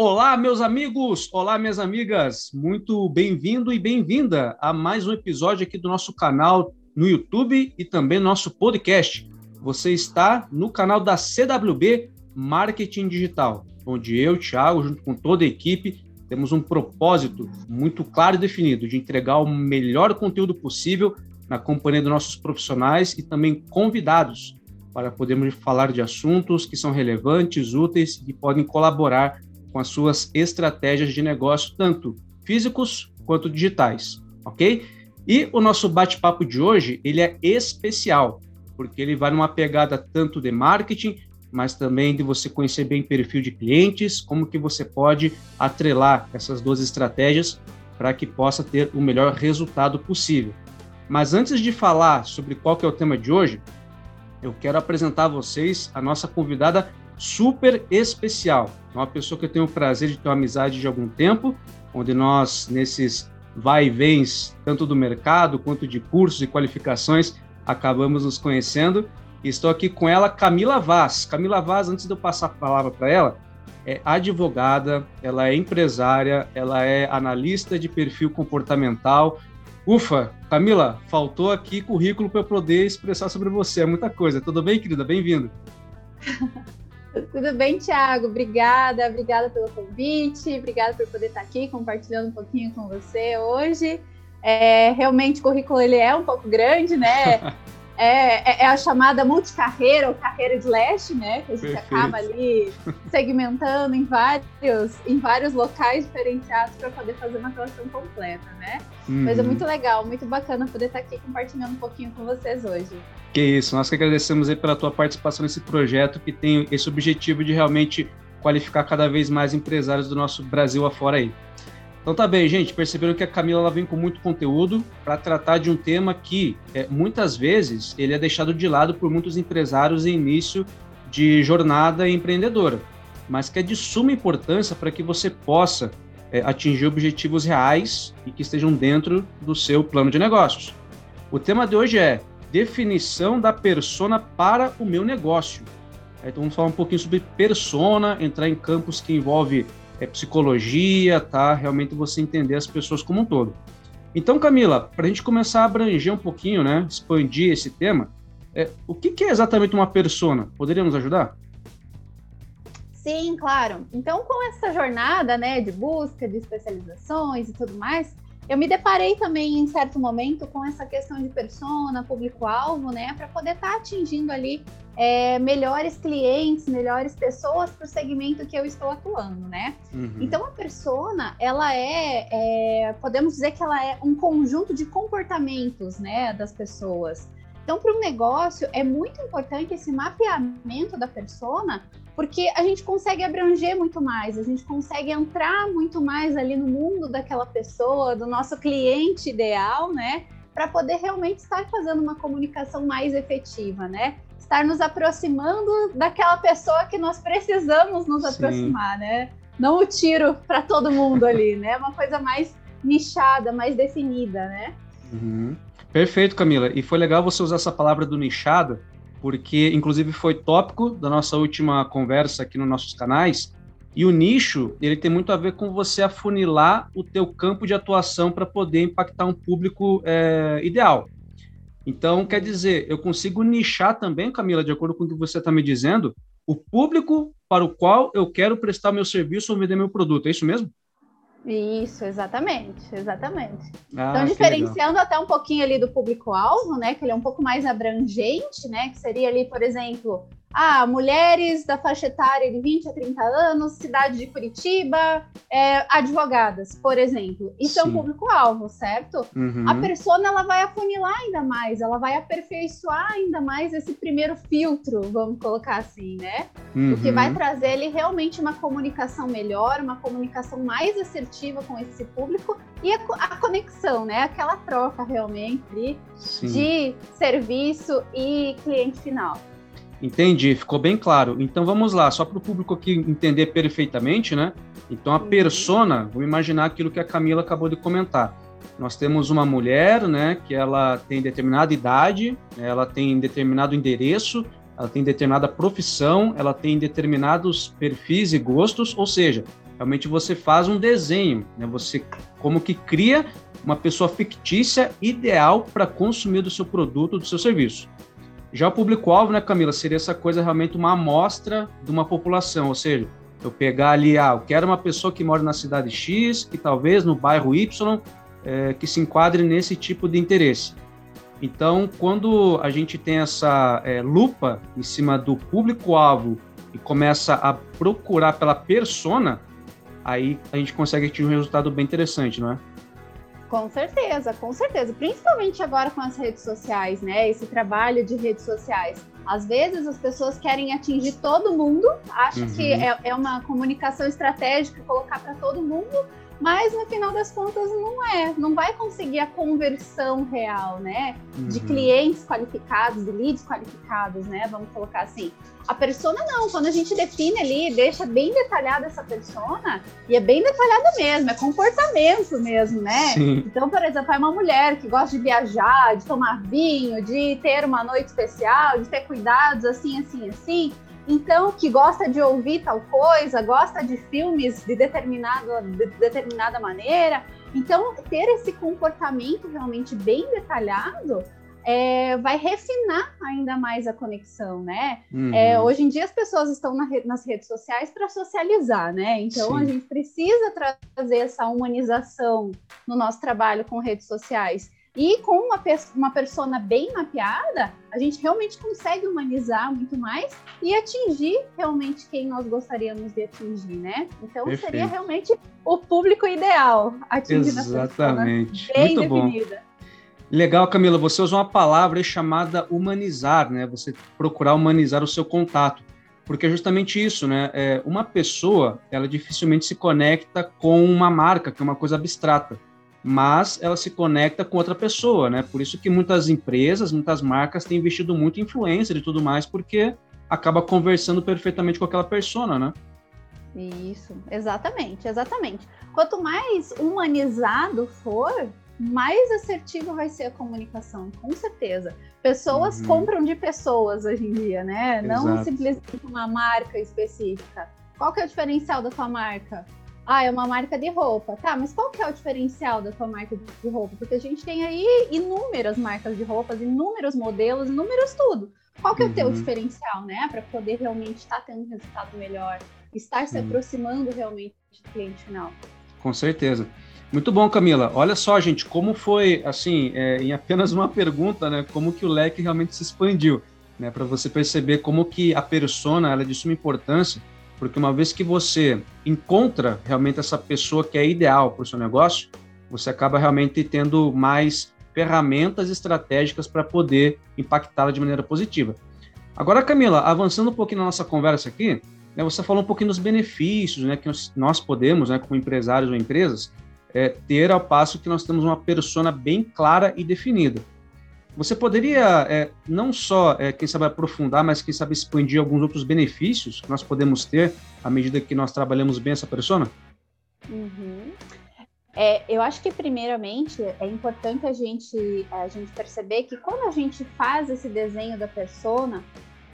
Olá, meus amigos! Olá, minhas amigas! Muito bem-vindo e bem-vinda a mais um episódio aqui do nosso canal no YouTube e também nosso podcast. Você está no canal da CWB Marketing Digital, onde eu, Thiago, junto com toda a equipe, temos um propósito muito claro e definido de entregar o melhor conteúdo possível na companhia dos nossos profissionais e também convidados para podermos falar de assuntos que são relevantes, úteis e podem colaborar com as suas estratégias de negócio, tanto físicos quanto digitais, ok? E o nosso bate-papo de hoje, ele é especial, porque ele vai numa pegada tanto de marketing, mas também de você conhecer bem o perfil de clientes, como que você pode atrelar essas duas estratégias para que possa ter o melhor resultado possível. Mas antes de falar sobre qual que é o tema de hoje, eu quero apresentar a vocês a nossa convidada super especial. Uma pessoa que eu tenho o prazer de ter uma amizade de algum tempo, onde nós, nesses vai e vens, tanto do mercado quanto de cursos e qualificações, acabamos nos conhecendo. Estou aqui com ela, Camila Vaz. Camila Vaz, antes de eu passar a palavra para ela, é advogada, ela é empresária, ela é analista de perfil comportamental. Ufa, Camila, faltou aqui currículo para eu poder expressar sobre você, é muita coisa. Tudo bem, querida? Bem-vindo. Tudo bem, Thiago? Obrigada, obrigada pelo convite, obrigada por poder estar aqui compartilhando um pouquinho com você hoje. É, realmente o currículo ele é um pouco grande, né? É, é, é, a chamada multicarreira ou carreira de leste, né? Que a gente Perfeito. acaba ali segmentando em vários, em vários locais diferenciados para poder fazer uma relação completa, né? Uhum. Mas é muito legal, muito bacana poder estar aqui compartilhando um pouquinho com vocês hoje. Que isso, nós que agradecemos aí pela tua participação nesse projeto que tem esse objetivo de realmente qualificar cada vez mais empresários do nosso Brasil afora aí. Então tá bem, gente. Perceberam que a Camila ela vem com muito conteúdo para tratar de um tema que é, muitas vezes ele é deixado de lado por muitos empresários em início de jornada empreendedora, mas que é de suma importância para que você possa é, atingir objetivos reais e que estejam dentro do seu plano de negócios. O tema de hoje é definição da persona para o meu negócio. Então vamos falar um pouquinho sobre persona, entrar em campos que envolve é psicologia, tá? Realmente você entender as pessoas como um todo. Então, Camila, para a gente começar a abranger um pouquinho, né, expandir esse tema, é, o que, que é exatamente uma persona? Poderia nos ajudar? Sim, claro. Então, com essa jornada, né, de busca de especializações e tudo mais, eu me deparei também em certo momento com essa questão de persona, público-alvo, né, para poder estar tá atingindo ali é, melhores clientes, melhores pessoas para o segmento que eu estou atuando, né? Uhum. Então a persona, ela é, é, podemos dizer que ela é um conjunto de comportamentos, né, das pessoas. Então, para o negócio, é muito importante esse mapeamento da persona, porque a gente consegue abranger muito mais, a gente consegue entrar muito mais ali no mundo daquela pessoa, do nosso cliente ideal, né? Para poder realmente estar fazendo uma comunicação mais efetiva, né? Estar nos aproximando daquela pessoa que nós precisamos nos Sim. aproximar, né? Não o tiro para todo mundo ali, né? Uma coisa mais nichada, mais definida, né? Uhum. Perfeito, Camila. E foi legal você usar essa palavra do nichado, porque inclusive foi tópico da nossa última conversa aqui nos nossos canais. E o nicho, ele tem muito a ver com você afunilar o teu campo de atuação para poder impactar um público é, ideal. Então, quer dizer, eu consigo nichar também, Camila, de acordo com o que você está me dizendo, o público para o qual eu quero prestar meu serviço ou vender meu produto. É isso mesmo? Isso, exatamente, exatamente. Ah, então, diferenciando até um pouquinho ali do público-alvo, né? Que ele é um pouco mais abrangente, né? Que seria ali, por exemplo, ah, mulheres da faixa etária de 20 a 30 anos, cidade de Curitiba, é, advogadas, por exemplo. Isso Sim. é um público-alvo, certo? Uhum. A persona ela vai afunilar ainda mais, ela vai aperfeiçoar ainda mais esse primeiro filtro, vamos colocar assim, né? Uhum. O que vai uhum. trazer ele realmente uma comunicação melhor, uma comunicação mais assertiva com esse público e a, a conexão, né? Aquela troca realmente de serviço e cliente final. Entendi, ficou bem claro. Então vamos lá, só para o público aqui entender perfeitamente, né? Então a persona, vamos imaginar aquilo que a Camila acabou de comentar. Nós temos uma mulher, né, que ela tem determinada idade, ela tem determinado endereço, ela tem determinada profissão, ela tem determinados perfis e gostos, ou seja, realmente você faz um desenho, né? Você como que cria uma pessoa fictícia ideal para consumir do seu produto, do seu serviço. Já o público-alvo, né, Camila, seria essa coisa realmente uma amostra de uma população, ou seja, eu pegar ali, ah, eu quero uma pessoa que mora na cidade X, que talvez no bairro Y, é, que se enquadre nesse tipo de interesse. Então, quando a gente tem essa é, lupa em cima do público-alvo e começa a procurar pela persona, aí a gente consegue atingir um resultado bem interessante, não é? Com certeza, com certeza. Principalmente agora com as redes sociais, né? Esse trabalho de redes sociais. Às vezes as pessoas querem atingir todo mundo, acham uhum. que é, é uma comunicação estratégica colocar para todo mundo, mas no final das contas não é, não vai conseguir a conversão real, né? Uhum. De clientes qualificados, de leads qualificados, né? Vamos colocar assim. A persona não, quando a gente define ali, deixa bem detalhada essa persona, e é bem detalhada mesmo, é comportamento mesmo, né? Sim. Então, por exemplo, é uma mulher que gosta de viajar, de tomar vinho, de ter uma noite especial, de ter cuidados assim, assim, assim então, que gosta de ouvir tal coisa, gosta de filmes de, determinado, de determinada maneira. Então, ter esse comportamento realmente bem detalhado é, vai refinar ainda mais a conexão, né? Uhum. É, hoje em dia as pessoas estão na nas redes sociais para socializar, né? Então Sim. a gente precisa trazer essa humanização no nosso trabalho com redes sociais. E com uma, uma persona bem mapeada, a gente realmente consegue humanizar muito mais e atingir realmente quem nós gostaríamos de atingir, né? Então Perfeito. seria realmente o público ideal atingir Exatamente. bem muito definida. Bom. Legal, Camila, você usou uma palavra chamada humanizar, né? Você procurar humanizar o seu contato. Porque é justamente isso, né? É, uma pessoa, ela dificilmente se conecta com uma marca, que é uma coisa abstrata mas ela se conecta com outra pessoa, né? Por isso que muitas empresas, muitas marcas têm investido muito em influencer e tudo mais, porque acaba conversando perfeitamente com aquela persona, né? Isso, exatamente, exatamente. Quanto mais humanizado for, mais assertivo vai ser a comunicação, com certeza. Pessoas uhum. compram de pessoas hoje em dia, né? Exato. Não simplesmente uma marca específica. Qual que é o diferencial da sua marca? Ah, é uma marca de roupa. Tá, mas qual que é o diferencial da sua marca de roupa? Porque a gente tem aí inúmeras marcas de roupas, inúmeros modelos, inúmeros tudo. Qual que é o teu uhum. diferencial, né? Para poder realmente estar tá tendo um resultado melhor, estar se uhum. aproximando realmente do cliente final. Com certeza. Muito bom, Camila. Olha só, gente, como foi, assim, é, em apenas uma pergunta, né? Como que o leque realmente se expandiu, né? Para você perceber como que a persona ela é de suma importância porque uma vez que você encontra realmente essa pessoa que é ideal para o seu negócio, você acaba realmente tendo mais ferramentas estratégicas para poder impactá-la de maneira positiva. Agora, Camila, avançando um pouquinho na nossa conversa aqui, né, você falou um pouquinho dos benefícios né, que nós podemos, né, como empresários ou empresas, é, ter ao passo que nós temos uma persona bem clara e definida. Você poderia é, não só, é, quem sabe, aprofundar, mas quem sabe expandir alguns outros benefícios que nós podemos ter à medida que nós trabalhamos bem essa persona? Uhum. É, eu acho que primeiramente é importante a gente, a gente perceber que quando a gente faz esse desenho da persona,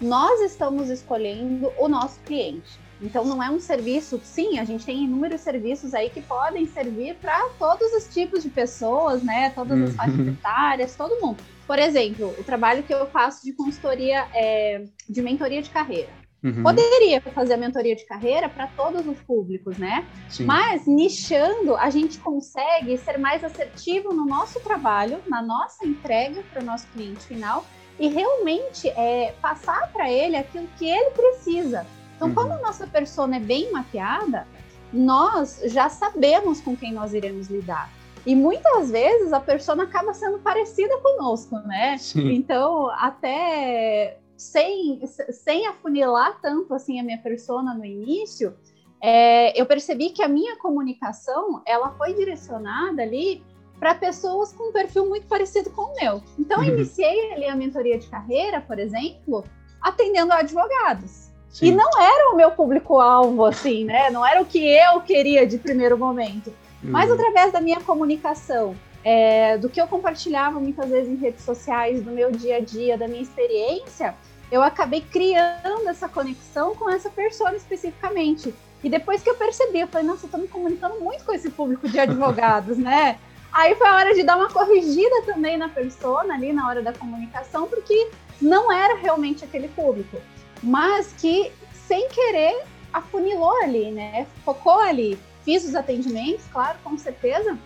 nós estamos escolhendo o nosso cliente. Então não é um serviço, sim, a gente tem inúmeros serviços aí que podem servir para todos os tipos de pessoas, né? Todas as faixas uhum. etárias, todo mundo. Por exemplo, o trabalho que eu faço de consultoria, é, de mentoria de carreira. Uhum. Poderia fazer a mentoria de carreira para todos os públicos, né? Sim. Mas nichando, a gente consegue ser mais assertivo no nosso trabalho, na nossa entrega para o nosso cliente final e realmente é, passar para ele aquilo que ele precisa. Então, uhum. quando a nossa persona é bem mapeada, nós já sabemos com quem nós iremos lidar. E muitas vezes a persona acaba sendo parecida conosco, né? Sim. Então, até sem, sem afunilar tanto assim a minha persona no início, é, eu percebi que a minha comunicação ela foi direcionada ali para pessoas com um perfil muito parecido com o meu. Então, eu uhum. iniciei ali a mentoria de carreira, por exemplo, atendendo advogados. Sim. E não era o meu público-alvo, assim, né? Não era o que eu queria de primeiro momento. Mas uhum. através da minha comunicação, é, do que eu compartilhava muitas vezes em redes sociais, do meu dia a dia, da minha experiência, eu acabei criando essa conexão com essa persona especificamente. E depois que eu percebi, eu falei, nossa, eu tô me comunicando muito com esse público de advogados, né? Aí foi a hora de dar uma corrigida também na persona ali na hora da comunicação, porque não era realmente aquele público, mas que sem querer afunilou ali, né? Focou ali. Fiz os atendimentos, claro, com certeza.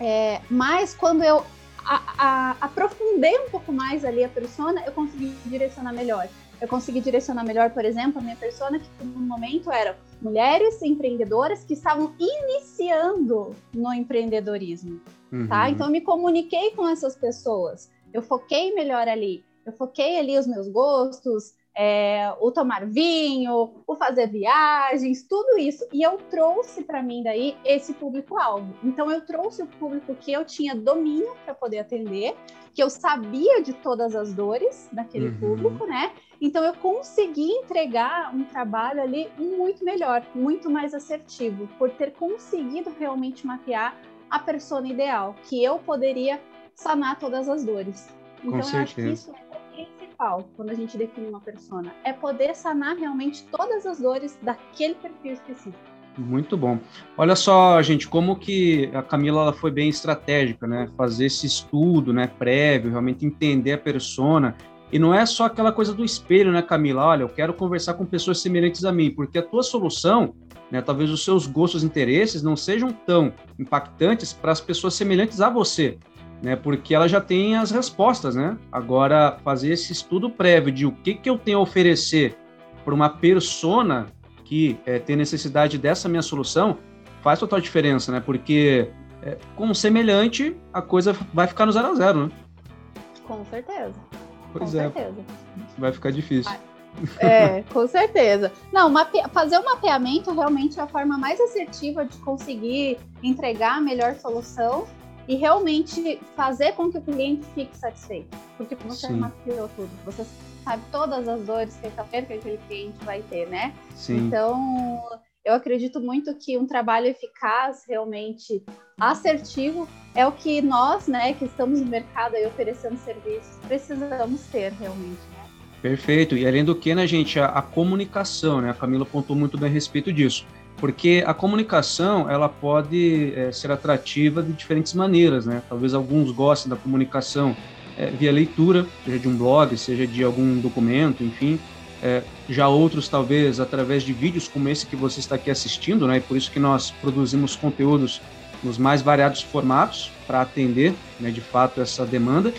É, mas quando eu a, a, aprofundei um pouco mais ali a persona, eu consegui direcionar melhor. Eu consegui direcionar melhor, por exemplo, a minha persona, que no momento eram mulheres empreendedoras que estavam iniciando no empreendedorismo, tá? uhum. tá? Então eu me comuniquei com essas pessoas. Eu foquei melhor ali. Eu foquei ali os meus gostos, é, o tomar vinho, o fazer viagens, tudo isso. E eu trouxe para mim daí esse público-alvo. Então eu trouxe o público que eu tinha domínio para poder atender, que eu sabia de todas as dores daquele uhum. público, né? Então eu consegui entregar um trabalho ali muito melhor, muito mais assertivo, por ter conseguido realmente mapear a persona ideal, que eu poderia sanar todas as dores. Então eu acho que isso é principal quando a gente define uma persona é poder sanar realmente todas as dores daquele perfil específico. Muito bom. Olha só, gente, como que a Camila ela foi bem estratégica, né? Fazer esse estudo, né, prévio, realmente entender a persona. E não é só aquela coisa do espelho, né, Camila? Olha, eu quero conversar com pessoas semelhantes a mim, porque a tua solução, né, talvez os seus gostos e interesses não sejam tão impactantes para as pessoas semelhantes a você né? Porque ela já tem as respostas, né? Agora, fazer esse estudo prévio de o que, que eu tenho a oferecer para uma persona que é, tem necessidade dessa minha solução faz total diferença, né? Porque é, com um semelhante a coisa vai ficar no zero a zero, né? Com certeza. Pois com é. certeza. Vai ficar difícil. É, com certeza. Não, fazer o mapeamento realmente é a forma mais assertiva de conseguir entregar a melhor solução e realmente fazer com que o cliente fique satisfeito. Porque você Sim. mapeou tudo, você sabe todas as dores que aquele cliente vai ter, né? Sim. Então, eu acredito muito que um trabalho eficaz, realmente assertivo, é o que nós, né, que estamos no mercado aí oferecendo serviços, precisamos ter realmente. Né? Perfeito. E além do que, né, gente, a, a comunicação, né? A Camila apontou muito bem a respeito disso porque a comunicação ela pode é, ser atrativa de diferentes maneiras, né? Talvez alguns gostem da comunicação é, via leitura, seja de um blog, seja de algum documento, enfim. É, já outros talvez através de vídeos como esse que você está aqui assistindo, né? E por isso que nós produzimos conteúdos nos mais variados formatos para atender, né, de fato essa demanda.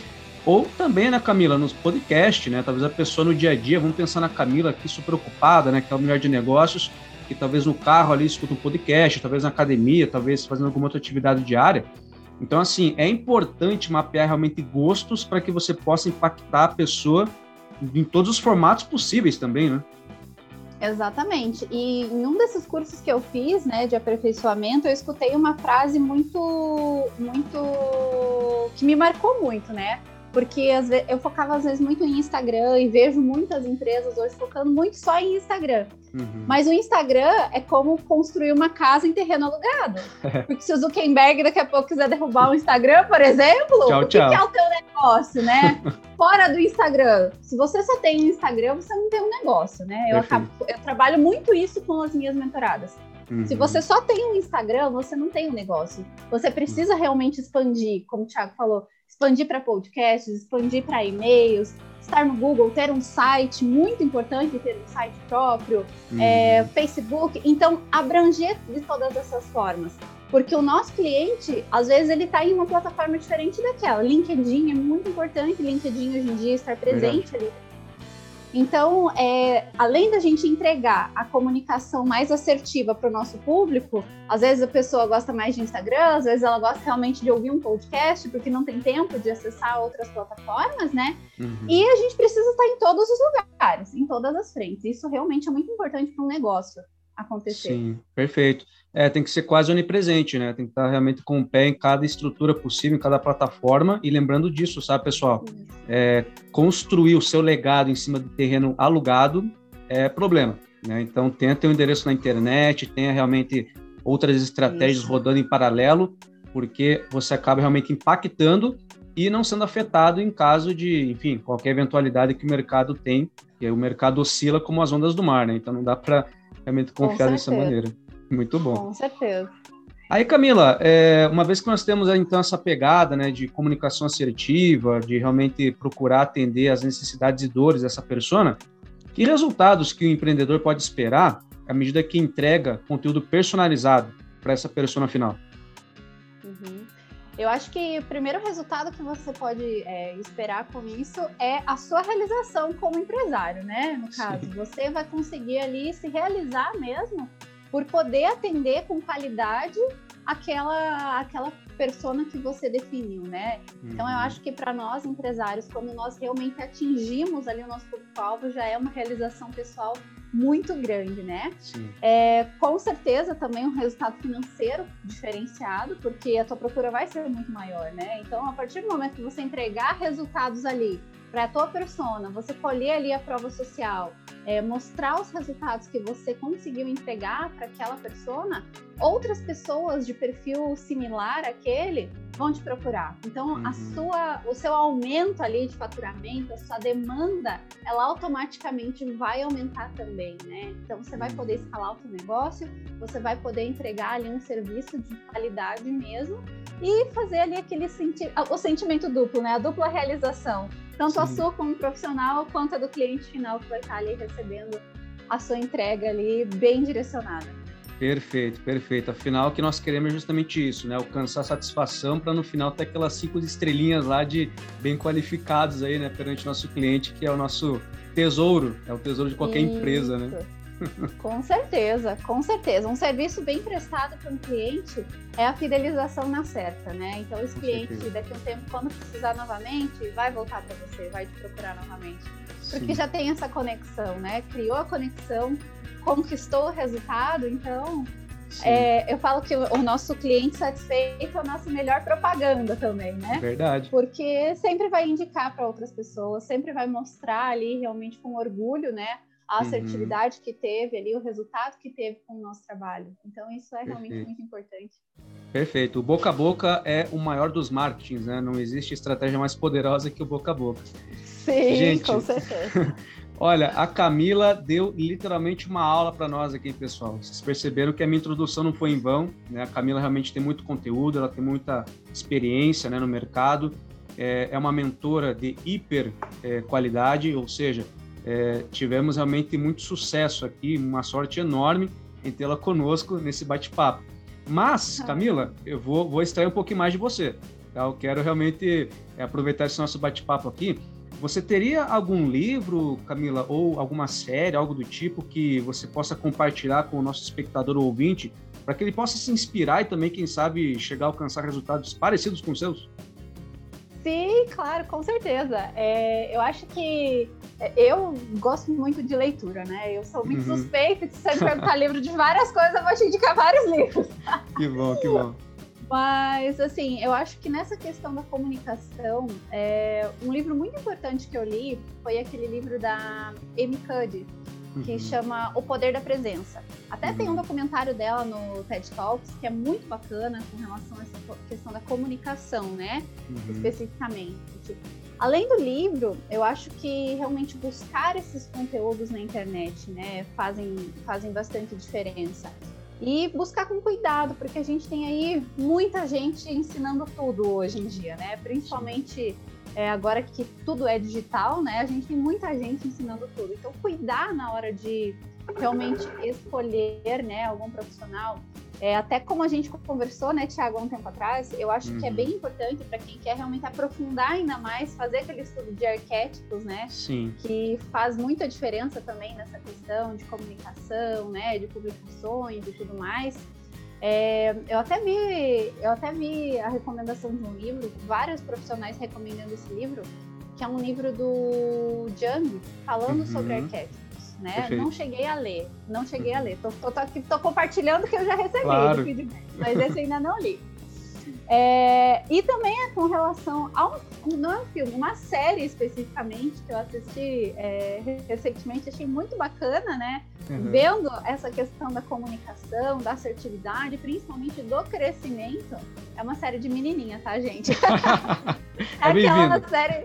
Ou também, né, Camila, nos podcasts, né? Talvez a pessoa no dia a dia, vamos pensar na Camila aqui, super preocupada, né, que é uma mulher de negócios, que talvez no carro ali escuta um podcast, talvez na academia, talvez fazendo alguma outra atividade diária. Então, assim, é importante mapear realmente gostos para que você possa impactar a pessoa em todos os formatos possíveis também, né? Exatamente. E em um desses cursos que eu fiz, né, de aperfeiçoamento, eu escutei uma frase muito, muito que me marcou muito, né? Porque às vezes, eu focava às vezes muito em Instagram e vejo muitas empresas hoje focando muito só em Instagram. Uhum. Mas o Instagram é como construir uma casa em terreno alugado. Porque se o Zuckerberg daqui a pouco quiser derrubar o Instagram, por exemplo, tchau, o que, tchau. que é o teu negócio, né? Fora do Instagram. Se você só tem Instagram, você não tem um negócio, né? Eu, acabo, eu trabalho muito isso com as minhas mentoradas. Uhum. Se você só tem um Instagram, você não tem um negócio. Você precisa realmente expandir, como o Thiago falou expandir para podcasts, expandir para e-mails, estar no Google, ter um site, muito importante ter um site próprio, uhum. é, Facebook. Então, abranger de todas essas formas. Porque o nosso cliente, às vezes, ele está em uma plataforma diferente daquela. LinkedIn é muito importante, LinkedIn hoje em dia estar presente Verdade. ali então, é, além da gente entregar a comunicação mais assertiva para o nosso público, às vezes a pessoa gosta mais de Instagram, às vezes ela gosta realmente de ouvir um podcast, porque não tem tempo de acessar outras plataformas, né? Uhum. E a gente precisa estar em todos os lugares, em todas as frentes. Isso realmente é muito importante para um negócio acontecer. Sim, perfeito. É, tem que ser quase onipresente, né? Tem que estar realmente com o pé em cada estrutura possível, em cada plataforma. E lembrando disso, sabe, pessoal? É, construir o seu legado em cima de terreno alugado é problema. Né? Então, tenha um endereço na internet, tenha realmente outras estratégias Isso. rodando em paralelo, porque você acaba realmente impactando e não sendo afetado em caso de, enfim, qualquer eventualidade que o mercado tem, porque o mercado oscila como as ondas do mar, né? Então não dá para realmente confiar dessa maneira. Muito bom. Com certeza. Aí, Camila, é, uma vez que nós temos então essa pegada né, de comunicação assertiva, de realmente procurar atender às necessidades e dores dessa persona, que resultados que o empreendedor pode esperar à medida que entrega conteúdo personalizado para essa persona final? Uhum. Eu acho que o primeiro resultado que você pode é, esperar com isso é a sua realização como empresário, né? No caso, Sim. você vai conseguir ali se realizar mesmo por poder atender com qualidade aquela aquela persona que você definiu, né? Uhum. Então eu uhum. acho que para nós empresários, quando nós realmente atingimos ali o nosso público-alvo, já é uma realização pessoal muito grande, né? É, com certeza também um resultado financeiro diferenciado, porque a tua procura vai ser muito maior, né? Então, a partir do momento que você entregar resultados ali para a tua persona, você colher ali a prova social, é, mostrar os resultados que você conseguiu entregar para aquela persona, outras pessoas de perfil similar àquele vão te procurar. Então, uhum. a sua, o seu aumento ali de faturamento, a sua demanda, ela automaticamente vai aumentar também, né? Então, você vai poder uhum. escalar o seu negócio, você vai poder entregar ali um serviço de qualidade mesmo e fazer ali aquele senti o sentimento duplo, né? A dupla realização tanto Sim. a sua como profissional, quanto a do cliente final que vai estar ali recebendo a sua entrega ali bem direcionada. Perfeito, perfeito. Afinal, o que nós queremos é justamente isso, né? Alcançar satisfação para no final ter aquelas cinco estrelinhas lá de bem qualificados aí, né, perante nosso cliente, que é o nosso tesouro, é o tesouro de qualquer isso. empresa, né? Com certeza, com certeza. Um serviço bem prestado para um cliente é a fidelização na certa, né? Então, esse com cliente, certeza. daqui a um tempo, quando precisar novamente, vai voltar para você, vai te procurar novamente. Porque Sim. já tem essa conexão, né? Criou a conexão, conquistou o resultado, então é, eu falo que o, nosso cliente satisfeito é a nossa melhor propaganda também, né? Verdade. Porque sempre vai indicar para outras pessoas, sempre vai mostrar ali realmente com orgulho, né? A uhum. assertividade uhum. que teve ali, o resultado que teve com o nosso trabalho. Então, isso é realmente Perfeito. muito importante. Perfeito. O boca a boca é o maior dos marketings, né? Não existe estratégia mais poderosa que o boca a boca. Sim, Gente, com certeza. Olha, a Camila deu literalmente uma aula para nós aqui, pessoal. Vocês perceberam que a minha introdução não foi em vão, né? A Camila realmente tem muito conteúdo, ela tem muita experiência né, no mercado, é, é uma mentora de hiper é, qualidade, ou seja, é, tivemos realmente muito sucesso aqui, uma sorte enorme em tê-la conosco nesse bate-papo. Mas. Camila, eu vou, vou extrair um pouquinho mais de você. Tá? Eu quero realmente é, aproveitar esse nosso bate-papo aqui. Você teria algum livro, Camila, ou alguma série, algo do tipo, que você possa compartilhar com o nosso espectador ou ouvinte, para que ele possa se inspirar e também, quem sabe, chegar a alcançar resultados parecidos com os seus? Sim, claro, com certeza. É, eu acho que é, eu gosto muito de leitura, né? Eu sou muito uhum. suspeita de sempre perguntar livro de várias coisas, eu vou te indicar vários livros. Que bom, que bom. Mas, assim, eu acho que nessa questão da comunicação, é, um livro muito importante que eu li foi aquele livro da Amy Cuddy, que uhum. chama O Poder da Presença. Até uhum. tem um uhum. documentário dela no TED Talks que é muito bacana com relação a essa questão da comunicação, né? Uhum. Especificamente. Além do livro, eu acho que realmente buscar esses conteúdos na internet, né, fazem, fazem bastante diferença. E buscar com cuidado, porque a gente tem aí muita gente ensinando tudo hoje em dia, né? Principalmente é, agora que tudo é digital, né? A gente tem muita gente ensinando tudo. Então, cuidar na hora de realmente escolher, né, algum profissional. É, até como a gente conversou, né, Tiago, há um tempo atrás, eu acho uhum. que é uhum. bem importante para quem quer realmente aprofundar ainda mais, fazer aquele estudo de arquétipos, né? Sim. Que faz muita diferença também nessa questão de comunicação, né, de publicações e tudo mais. É, eu, até vi, eu até vi a recomendação de um livro, vários profissionais recomendando esse livro, que é um livro do Jung, falando uhum. sobre arquétipos, né? Perfeito. Não cheguei a ler, não cheguei a ler. Tô, tô, tô, tô compartilhando que eu já recebi claro. feedback, mas esse ainda não li. É, e também é com relação a um, não é um filme, uma série especificamente que eu assisti é, recentemente, achei muito bacana, né? Uhum. Vendo essa questão da comunicação, da assertividade, principalmente do crescimento. É uma série de menininha, tá, gente? é, é aquela série,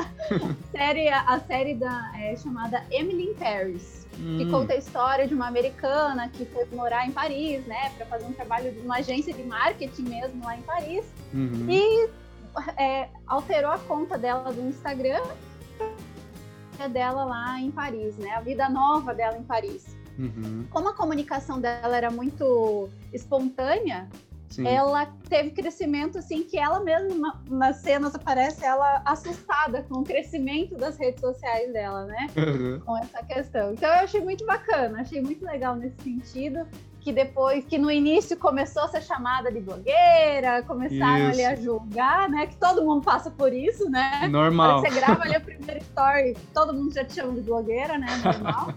série, a série da, é, chamada Emily in Paris hum. que conta a história de uma americana que foi morar em Paris, né, para fazer um trabalho numa agência de marketing mesmo lá em Paris. Uhum. E é, alterou a conta dela do Instagram dela lá em Paris, né? A vida nova dela em Paris. Uhum. Como a comunicação dela era muito espontânea, Sim. ela teve crescimento assim que ela mesma nas cenas aparece ela assustada com o crescimento das redes sociais dela, né? Uhum. Com essa questão. Então eu achei muito bacana, achei muito legal nesse sentido. Que depois, que no início começou a ser chamada de blogueira, começaram isso. ali a julgar, né? Que todo mundo passa por isso, né? Normal. Você grava ali a primeira story, todo mundo já te chama de blogueira, né? Normal.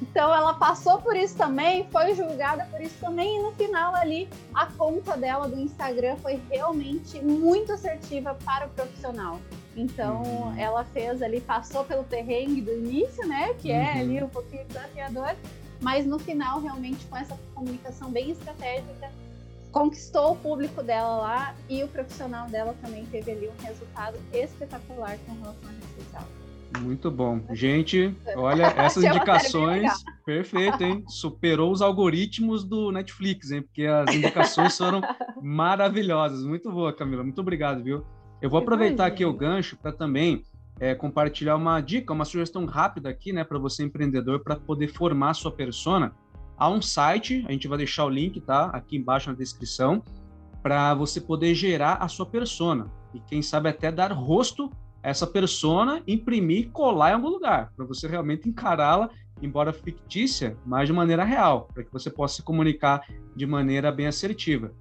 Então ela passou por isso também, foi julgada por isso também, e no final ali a conta dela do Instagram foi realmente muito assertiva para o profissional. Então uhum. ela fez ali, passou pelo perrengue do início, né? Que é uhum. ali um pouquinho desafiador, mas no final, realmente, com essa comunicação bem estratégica, conquistou o público dela lá e o profissional dela também teve ali um resultado espetacular com relação à rede social. Muito bom. Gente, olha, essas indicações, perfeito, hein? Superou os algoritmos do Netflix, hein? Porque as indicações foram maravilhosas. Muito boa, Camila. Muito obrigado, viu? Eu vou aproveitar aqui o gancho para também é, compartilhar uma dica, uma sugestão rápida aqui, né, para você empreendedor, para poder formar sua persona. Há um site, a gente vai deixar o link, tá? Aqui embaixo na descrição, para você poder gerar a sua persona. E quem sabe até dar rosto essa persona, imprimir e colar em algum lugar, para você realmente encará-la, embora fictícia, mas de maneira real, para que você possa se comunicar de maneira bem assertiva.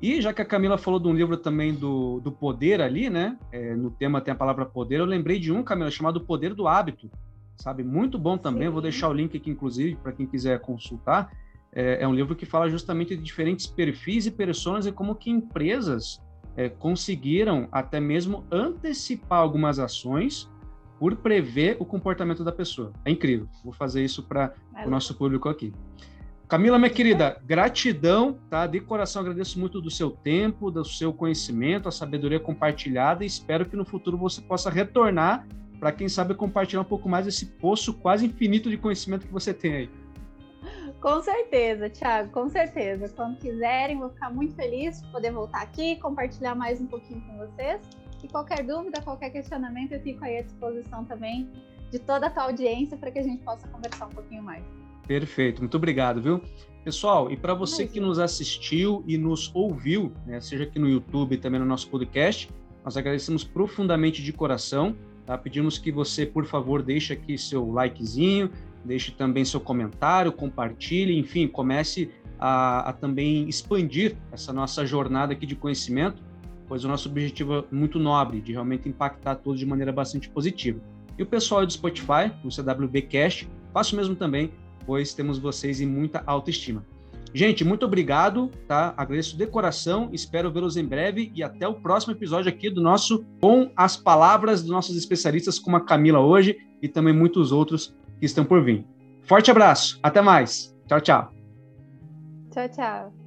E já que a Camila falou de um livro também do, do poder ali, né? É, no tema tem a palavra poder, eu lembrei de um, Camila, chamado Poder do Hábito. Sabe? Muito bom também. Sim. Vou deixar o link aqui, inclusive, para quem quiser consultar. É, é, um livro que fala justamente de diferentes perfis e pessoas e como que empresas é, conseguiram até mesmo antecipar algumas ações por prever o comportamento da pessoa. É incrível. Vou fazer isso para o nosso público aqui. Camila, minha querida, gratidão, tá? De coração agradeço muito do seu tempo, do seu conhecimento, a sabedoria compartilhada e espero que no futuro você possa retornar para quem sabe compartilhar um pouco mais desse poço quase infinito de conhecimento que você tem aí. Com certeza, Thiago, com certeza. Quando quiserem, vou ficar muito feliz de poder voltar aqui, compartilhar mais um pouquinho com vocês. E qualquer dúvida, qualquer questionamento, eu fico aí à disposição também de toda a tua audiência para que a gente possa conversar um pouquinho mais. Perfeito, muito obrigado, viu? Pessoal, e para você que nos assistiu e nos ouviu, né, seja aqui no YouTube e também no nosso podcast, nós agradecemos profundamente de coração. Tá? Pedimos que você, por favor, deixe aqui seu likezinho, deixe também seu comentário, compartilhe, enfim, comece a, a, também expandir essa nossa jornada aqui de conhecimento, pois o nosso objetivo é muito nobre, de realmente impactar todos de maneira bastante positiva. E o pessoal do Spotify, no CWBcast, faça o mesmo também, pois temos vocês em muita autoestima. Gente, muito obrigado, tá? Agradeço de coração, espero vê-los em breve e até o próximo episódio aqui do nosso Com as Palavras dos nossos especialistas, como a Camila hoje e também muitos outros que estão por vir. Forte abraço, até mais. Tchau, tchau. Tchau, tchau.